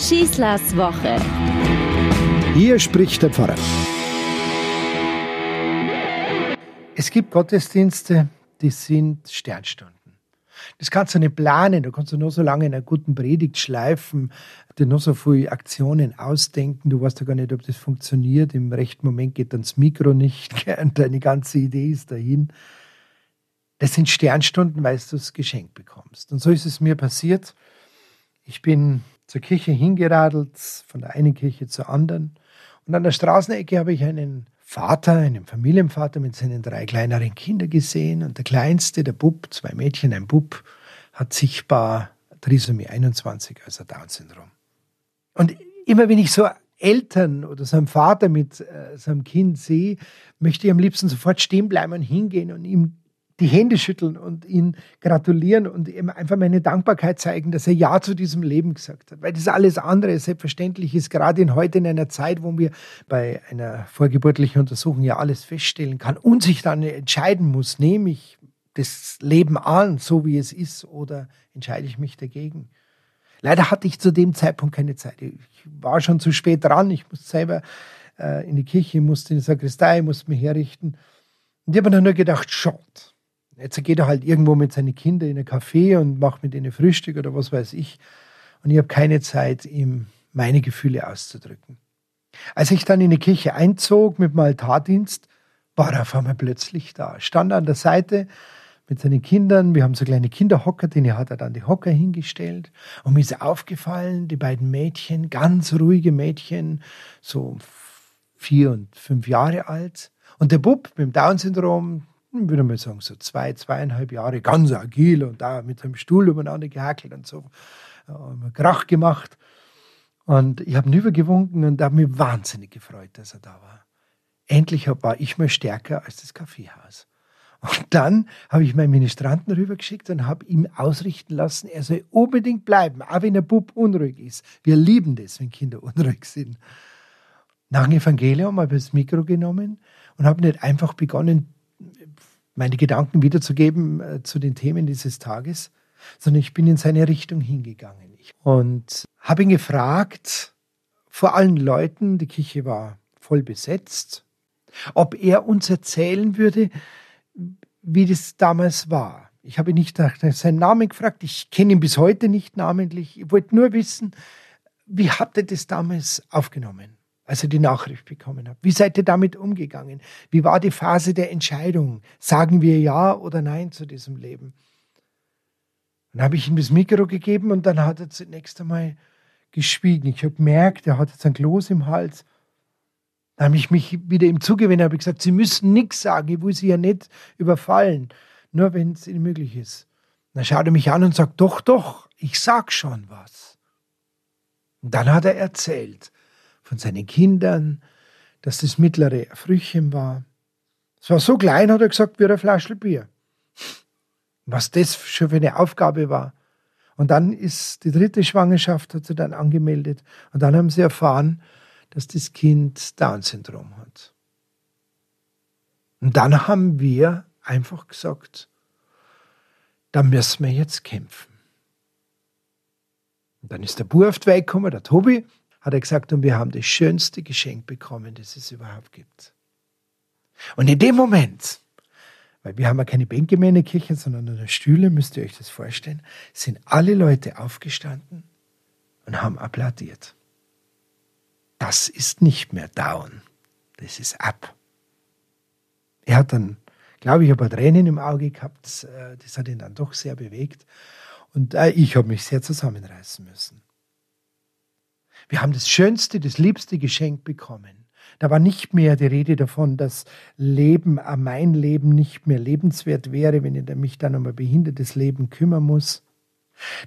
Schießlers Woche. Hier spricht der Pfarrer. Es gibt Gottesdienste, die sind Sternstunden. Das kannst du nicht planen, da kannst du nur so lange in einer guten Predigt schleifen, dir nur so viele Aktionen ausdenken, du weißt ja gar nicht, ob das funktioniert. Im rechten Moment geht dann das Mikro nicht und deine ganze Idee ist dahin. Das sind Sternstunden, weil du es geschenkt bekommst. Und so ist es mir passiert. Ich bin zur Kirche hingeradelt, von der einen Kirche zur anderen. Und an der Straßenecke habe ich einen Vater, einen Familienvater mit seinen drei kleineren Kindern gesehen. Und der kleinste, der Bub, zwei Mädchen, ein Bub, hat sichtbar Trisomie 21, also Down-Syndrom. Und immer wenn ich so Eltern oder so einen Vater mit äh, seinem Kind sehe, möchte ich am liebsten sofort stehen bleiben und hingehen und ihm die Hände schütteln und ihn gratulieren und ihm einfach meine Dankbarkeit zeigen, dass er Ja zu diesem Leben gesagt hat. Weil das alles andere selbstverständlich ist, gerade in heute in einer Zeit, wo wir bei einer vorgeburtlichen Untersuchung ja alles feststellen kann und sich dann entscheiden muss, nehme ich das Leben an, so wie es ist, oder entscheide ich mich dagegen. Leider hatte ich zu dem Zeitpunkt keine Zeit. Ich war schon zu spät dran. Ich musste selber äh, in die Kirche, musste in die Sakristei, musste mich herrichten. Und ich habe dann nur gedacht, schaut, Jetzt geht er halt irgendwo mit seinen Kindern in ein Café und macht mit ihnen Frühstück oder was weiß ich. Und ich habe keine Zeit, ihm meine Gefühle auszudrücken. Als ich dann in die Kirche einzog mit dem Altardienst, war er auf einmal plötzlich da. Stand an der Seite mit seinen Kindern. Wir haben so kleine Kinderhocker, denen hat er dann die Hocker hingestellt. Und mir ist aufgefallen, die beiden Mädchen, ganz ruhige Mädchen, so vier und fünf Jahre alt. Und der Bub mit dem Down-Syndrom, würde mal sagen, so zwei, zweieinhalb Jahre, ganz agil und da mit seinem Stuhl umeinander gehackelt und so, äh, Krach gemacht. Und ich habe ihn übergewunken und habe mich wahnsinnig gefreut, dass er da war. Endlich war ich mal stärker als das Kaffeehaus. Und dann habe ich meinen Ministranten rübergeschickt und habe ihm ausrichten lassen, er soll unbedingt bleiben, auch wenn der Bub unruhig ist. Wir lieben das, wenn Kinder unruhig sind. Nach dem Evangelium habe ich das Mikro genommen und habe nicht einfach begonnen, meine Gedanken wiederzugeben äh, zu den Themen dieses Tages, sondern ich bin in seine Richtung hingegangen und habe ihn gefragt, vor allen Leuten, die Kirche war voll besetzt, ob er uns erzählen würde, wie das damals war. Ich habe nicht nach seinen Namen gefragt, ich kenne ihn bis heute nicht namentlich. Ich wollte nur wissen, wie hat er das damals aufgenommen? Als ihr die Nachricht bekommen habt? Wie seid ihr damit umgegangen? Wie war die Phase der Entscheidung? Sagen wir Ja oder Nein zu diesem Leben? Dann habe ich ihm das Mikro gegeben und dann hat er zunächst einmal geschwiegen. Ich habe gemerkt, er hat jetzt ein Kloß im Hals. Dann habe ich mich wieder ihm zugewendet, habe gesagt, Sie müssen nichts sagen, ich will Sie ja nicht überfallen, nur wenn es Ihnen möglich ist. dann schaut er mich an und sagt, doch, doch, ich sag schon was. Und dann hat er erzählt, von seinen Kindern, dass das mittlere Frühchen war. Es war so klein, hat er gesagt, wie eine Flasche Bier. Was das schon für eine Aufgabe war. Und dann ist die dritte Schwangerschaft, hat sie dann angemeldet. Und dann haben sie erfahren, dass das Kind Down-Syndrom hat. Und dann haben wir einfach gesagt, da müssen wir jetzt kämpfen. Und dann ist der Bub auf die Welt gekommen, der Tobi, hat er gesagt, und wir haben das schönste Geschenk bekommen, das es überhaupt gibt. Und in dem Moment, weil wir haben ja keine Bänke mehr in der Kirche, sondern nur Stühle, müsst ihr euch das vorstellen, sind alle Leute aufgestanden und haben applaudiert. Das ist nicht mehr down, das ist ab. Er hat dann, glaube ich, ein paar Tränen im Auge gehabt, das, äh, das hat ihn dann doch sehr bewegt. Und äh, ich habe mich sehr zusammenreißen müssen. Wir haben das schönste, das liebste Geschenk bekommen. Da war nicht mehr die Rede davon, dass Leben, äh, mein Leben nicht mehr lebenswert wäre, wenn ich mich dann um ein behindertes Leben kümmern muss.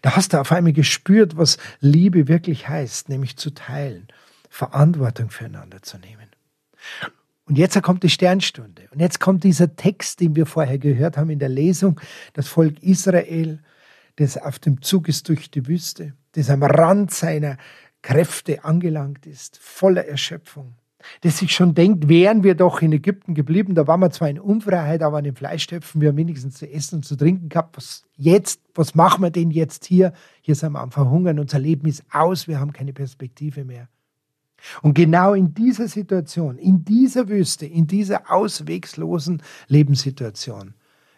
Da hast du auf einmal gespürt, was Liebe wirklich heißt, nämlich zu teilen, Verantwortung füreinander zu nehmen. Und jetzt kommt die Sternstunde. Und jetzt kommt dieser Text, den wir vorher gehört haben in der Lesung, das Volk Israel, das auf dem Zug ist durch die Wüste, das am Rand seiner Kräfte angelangt ist, voller Erschöpfung. das sich schon denkt, wären wir doch in Ägypten geblieben, da waren wir zwar in Unfreiheit, aber an den Fleischtöpfen, wir haben wenigstens zu essen und zu trinken gehabt. Was jetzt, was machen wir denn jetzt hier? Hier sind wir am Verhungern, unser Leben ist aus, wir haben keine Perspektive mehr. Und genau in dieser Situation, in dieser Wüste, in dieser auswegslosen Lebenssituation,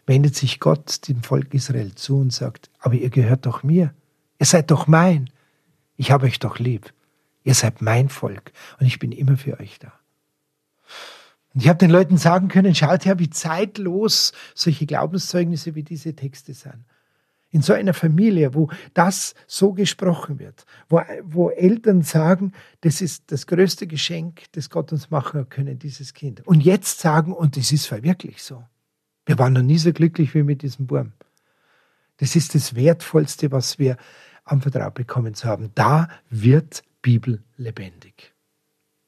wendet sich Gott dem Volk Israel zu und sagt, aber ihr gehört doch mir, ihr seid doch mein, ich habe euch doch lieb. Ihr seid mein Volk und ich bin immer für euch da. Und ich habe den Leuten sagen können, schaut her, wie zeitlos solche Glaubenszeugnisse wie diese Texte sind. In so einer Familie, wo das so gesprochen wird, wo, wo Eltern sagen, das ist das größte Geschenk, das Gott uns machen können, dieses Kind. Und jetzt sagen, und es ist wirklich so. Wir waren noch nie so glücklich wie mit diesem Wurm. Das ist das Wertvollste, was wir anvertraut bekommen zu haben. Da wird Bibel lebendig.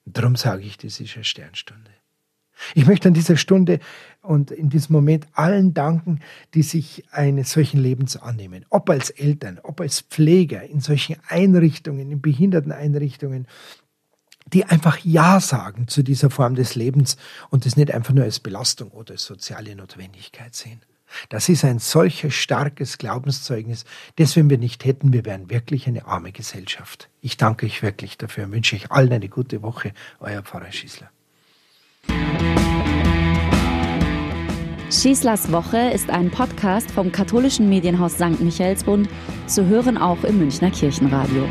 Und darum sage ich, das ist eine Sternstunde. Ich möchte an dieser Stunde und in diesem Moment allen danken, die sich eines solchen Lebens annehmen. Ob als Eltern, ob als Pfleger in solchen Einrichtungen, in Behinderteneinrichtungen, die einfach Ja sagen zu dieser Form des Lebens und das nicht einfach nur als Belastung oder als soziale Notwendigkeit sehen. Das ist ein solches starkes Glaubenszeugnis, das, wenn wir nicht hätten, wir wären wirklich eine arme Gesellschaft. Ich danke euch wirklich dafür und wünsche euch allen eine gute Woche. Euer Pfarrer Schießler. Schießlers Woche ist ein Podcast vom katholischen Medienhaus St. Michaelsbund, zu hören auch im Münchner Kirchenradio.